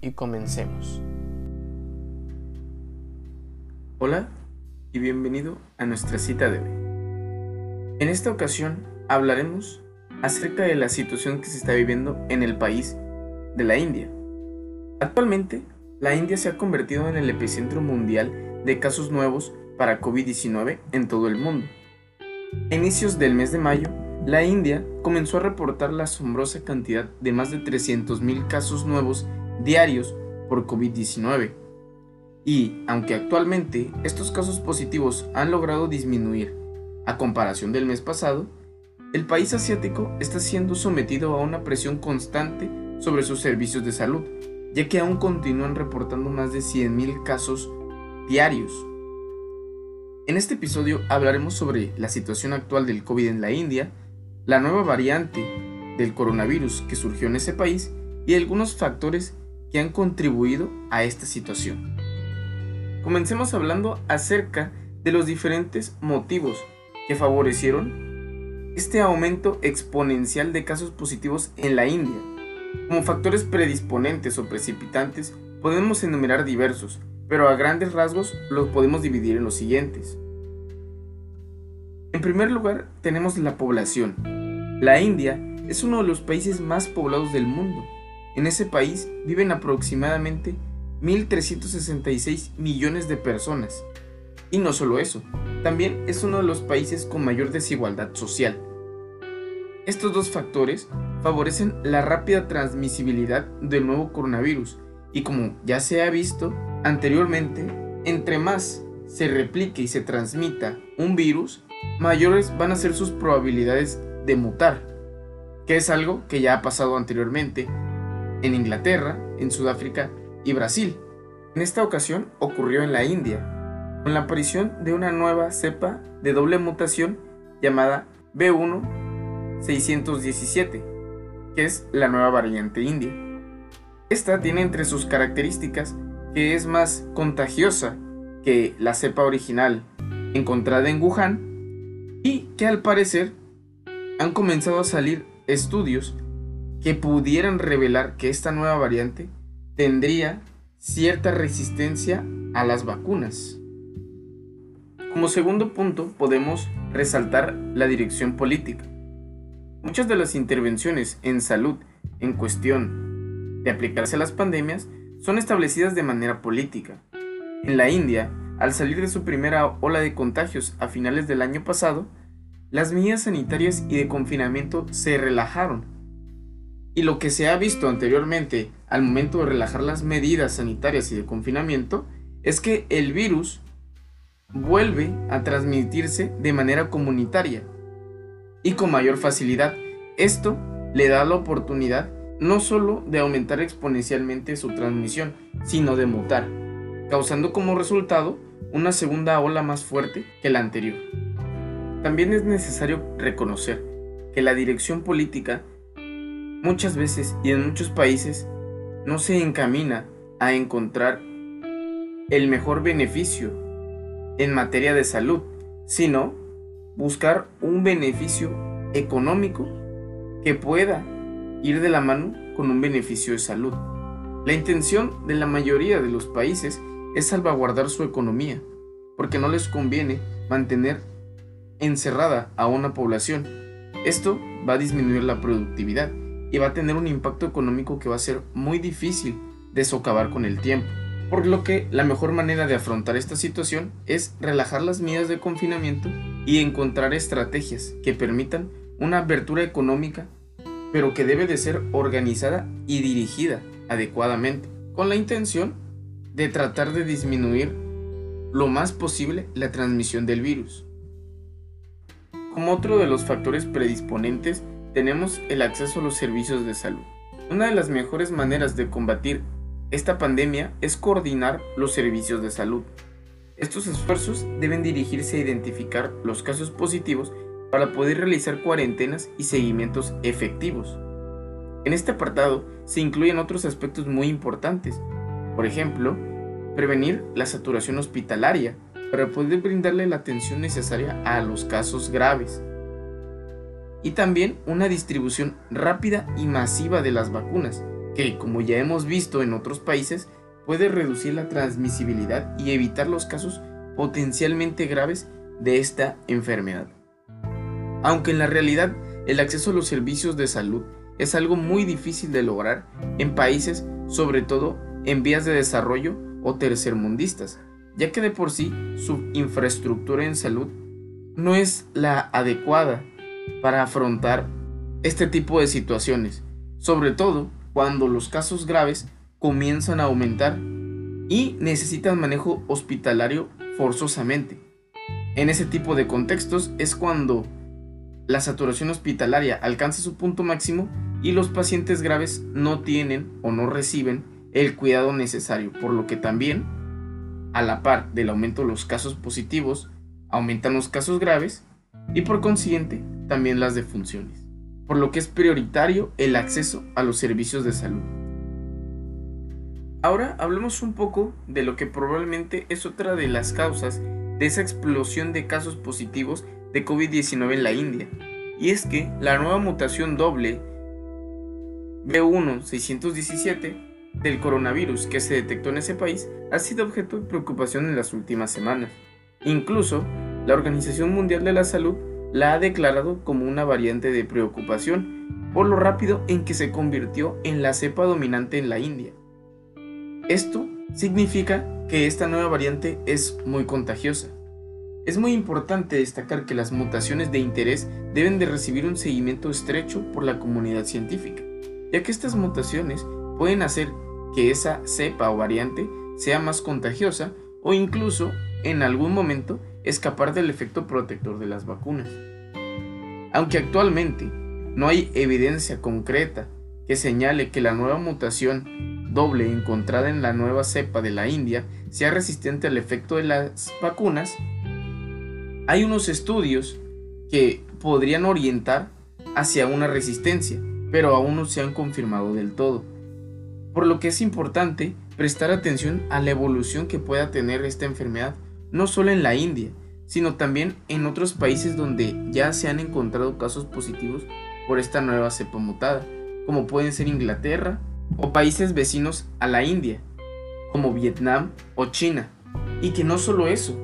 y comencemos. Hola y bienvenido a nuestra cita de hoy. En esta ocasión hablaremos acerca de la situación que se está viviendo en el país de la India. Actualmente, la India se ha convertido en el epicentro mundial de casos nuevos para COVID-19 en todo el mundo. A inicios del mes de mayo, la India comenzó a reportar la asombrosa cantidad de más de 300.000 casos nuevos diarios por COVID-19. Y, aunque actualmente estos casos positivos han logrado disminuir a comparación del mes pasado, el país asiático está siendo sometido a una presión constante sobre sus servicios de salud, ya que aún continúan reportando más de 100.000 casos diarios. En este episodio hablaremos sobre la situación actual del COVID en la India, la nueva variante del coronavirus que surgió en ese país y algunos factores que han contribuido a esta situación. Comencemos hablando acerca de los diferentes motivos que favorecieron este aumento exponencial de casos positivos en la India. Como factores predisponentes o precipitantes podemos enumerar diversos, pero a grandes rasgos los podemos dividir en los siguientes. En primer lugar, tenemos la población. La India es uno de los países más poblados del mundo en ese país viven aproximadamente 1.366 millones de personas. Y no solo eso, también es uno de los países con mayor desigualdad social. Estos dos factores favorecen la rápida transmisibilidad del nuevo coronavirus y como ya se ha visto anteriormente, entre más se replique y se transmita un virus, mayores van a ser sus probabilidades de mutar, que es algo que ya ha pasado anteriormente en Inglaterra, en Sudáfrica y Brasil. En esta ocasión ocurrió en la India, con la aparición de una nueva cepa de doble mutación llamada B1-617, que es la nueva variante india. Esta tiene entre sus características que es más contagiosa que la cepa original encontrada en Wuhan y que al parecer han comenzado a salir estudios que pudieran revelar que esta nueva variante tendría cierta resistencia a las vacunas. Como segundo punto podemos resaltar la dirección política. Muchas de las intervenciones en salud en cuestión de aplicarse a las pandemias son establecidas de manera política. En la India, al salir de su primera ola de contagios a finales del año pasado, las medidas sanitarias y de confinamiento se relajaron y lo que se ha visto anteriormente al momento de relajar las medidas sanitarias y de confinamiento es que el virus vuelve a transmitirse de manera comunitaria y con mayor facilidad. Esto le da la oportunidad no solo de aumentar exponencialmente su transmisión, sino de mutar, causando como resultado una segunda ola más fuerte que la anterior. También es necesario reconocer que la dirección política muchas veces y en muchos países no se encamina a encontrar el mejor beneficio en materia de salud, sino buscar un beneficio económico que pueda ir de la mano con un beneficio de salud. La intención de la mayoría de los países es salvaguardar su economía, porque no les conviene mantener encerrada a una población. Esto va a disminuir la productividad y va a tener un impacto económico que va a ser muy difícil de socavar con el tiempo. Por lo que la mejor manera de afrontar esta situación es relajar las medidas de confinamiento y encontrar estrategias que permitan una apertura económica, pero que debe de ser organizada y dirigida adecuadamente, con la intención de tratar de disminuir lo más posible la transmisión del virus. Como otro de los factores predisponentes tenemos el acceso a los servicios de salud. Una de las mejores maneras de combatir esta pandemia es coordinar los servicios de salud. Estos esfuerzos deben dirigirse a identificar los casos positivos para poder realizar cuarentenas y seguimientos efectivos. En este apartado se incluyen otros aspectos muy importantes, por ejemplo, prevenir la saturación hospitalaria para poder brindarle la atención necesaria a los casos graves. Y también una distribución rápida y masiva de las vacunas, que como ya hemos visto en otros países, puede reducir la transmisibilidad y evitar los casos potencialmente graves de esta enfermedad. Aunque en la realidad el acceso a los servicios de salud es algo muy difícil de lograr en países, sobre todo en vías de desarrollo o tercermundistas, ya que de por sí su infraestructura en salud no es la adecuada para afrontar este tipo de situaciones, sobre todo cuando los casos graves comienzan a aumentar y necesitan manejo hospitalario forzosamente. En ese tipo de contextos es cuando la saturación hospitalaria alcanza su punto máximo y los pacientes graves no tienen o no reciben el cuidado necesario, por lo que también, a la par del aumento de los casos positivos, aumentan los casos graves y por consiguiente también las defunciones, por lo que es prioritario el acceso a los servicios de salud. Ahora hablemos un poco de lo que probablemente es otra de las causas de esa explosión de casos positivos de COVID-19 en la India, y es que la nueva mutación doble B1617 del coronavirus que se detectó en ese país ha sido objeto de preocupación en las últimas semanas. Incluso, la Organización Mundial de la Salud la ha declarado como una variante de preocupación por lo rápido en que se convirtió en la cepa dominante en la India. Esto significa que esta nueva variante es muy contagiosa. Es muy importante destacar que las mutaciones de interés deben de recibir un seguimiento estrecho por la comunidad científica, ya que estas mutaciones pueden hacer que esa cepa o variante sea más contagiosa o incluso en algún momento escapar del efecto protector de las vacunas. Aunque actualmente no hay evidencia concreta que señale que la nueva mutación doble encontrada en la nueva cepa de la India sea resistente al efecto de las vacunas, hay unos estudios que podrían orientar hacia una resistencia, pero aún no se han confirmado del todo por lo que es importante prestar atención a la evolución que pueda tener esta enfermedad, no solo en la India, sino también en otros países donde ya se han encontrado casos positivos por esta nueva cepa mutada, como pueden ser Inglaterra o países vecinos a la India, como Vietnam o China. Y que no solo eso,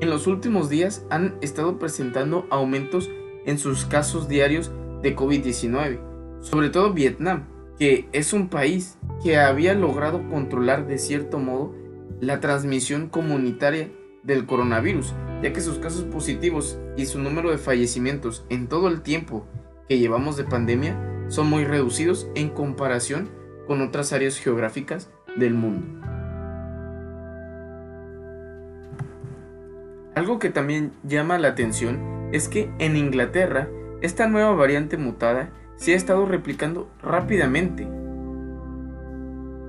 en los últimos días han estado presentando aumentos en sus casos diarios de COVID-19, sobre todo Vietnam, que es un país que había logrado controlar de cierto modo la transmisión comunitaria del coronavirus, ya que sus casos positivos y su número de fallecimientos en todo el tiempo que llevamos de pandemia son muy reducidos en comparación con otras áreas geográficas del mundo. Algo que también llama la atención es que en Inglaterra esta nueva variante mutada se ha estado replicando rápidamente.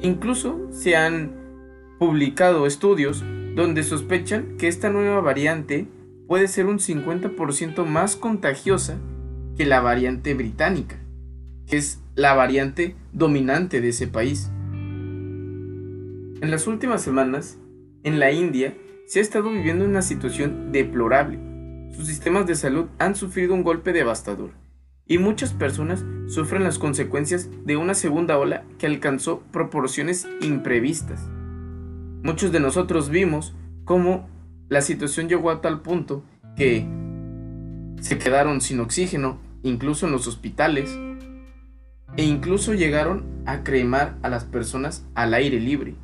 Incluso se han publicado estudios donde sospechan que esta nueva variante puede ser un 50% más contagiosa que la variante británica, que es la variante dominante de ese país. En las últimas semanas, en la India, se ha estado viviendo una situación deplorable. Sus sistemas de salud han sufrido un golpe devastador y muchas personas sufren las consecuencias de una segunda ola que alcanzó proporciones imprevistas. Muchos de nosotros vimos cómo la situación llegó a tal punto que se quedaron sin oxígeno, incluso en los hospitales, e incluso llegaron a cremar a las personas al aire libre.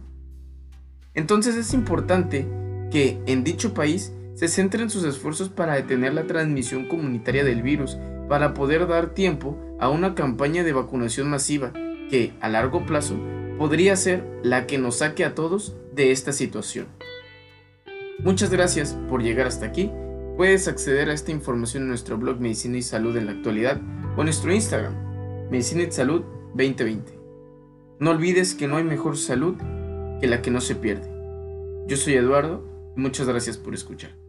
Entonces es importante que en dicho país se centren sus esfuerzos para detener la transmisión comunitaria del virus para poder dar tiempo a una campaña de vacunación masiva que, a largo plazo, podría ser la que nos saque a todos de esta situación. Muchas gracias por llegar hasta aquí. Puedes acceder a esta información en nuestro blog Medicina y Salud en la actualidad o en nuestro Instagram, Medicina y Salud 2020. No olvides que no hay mejor salud que la que no se pierde. Yo soy Eduardo y muchas gracias por escuchar.